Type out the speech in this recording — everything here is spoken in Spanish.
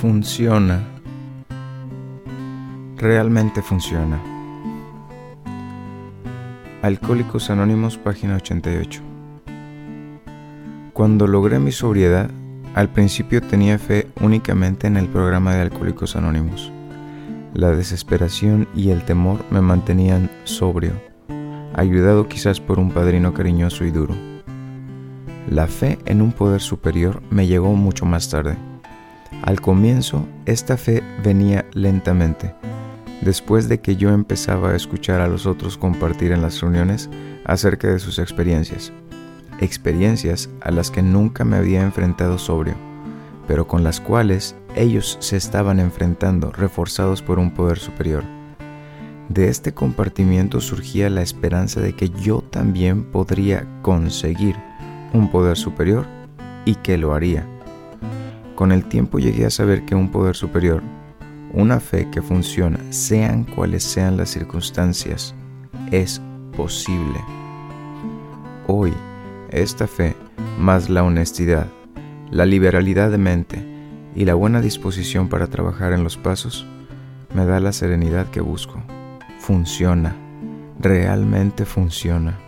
funciona. Realmente funciona. Alcohólicos Anónimos, página 88. Cuando logré mi sobriedad, al principio tenía fe únicamente en el programa de Alcohólicos Anónimos. La desesperación y el temor me mantenían sobrio, ayudado quizás por un padrino cariñoso y duro. La fe en un poder superior me llegó mucho más tarde. Al comienzo, esta fe venía lentamente, después de que yo empezaba a escuchar a los otros compartir en las reuniones acerca de sus experiencias, experiencias a las que nunca me había enfrentado sobrio, pero con las cuales ellos se estaban enfrentando reforzados por un poder superior. De este compartimiento surgía la esperanza de que yo también podría conseguir un poder superior y que lo haría. Con el tiempo llegué a saber que un poder superior, una fe que funciona, sean cuales sean las circunstancias, es posible. Hoy, esta fe, más la honestidad, la liberalidad de mente y la buena disposición para trabajar en los pasos, me da la serenidad que busco. Funciona, realmente funciona.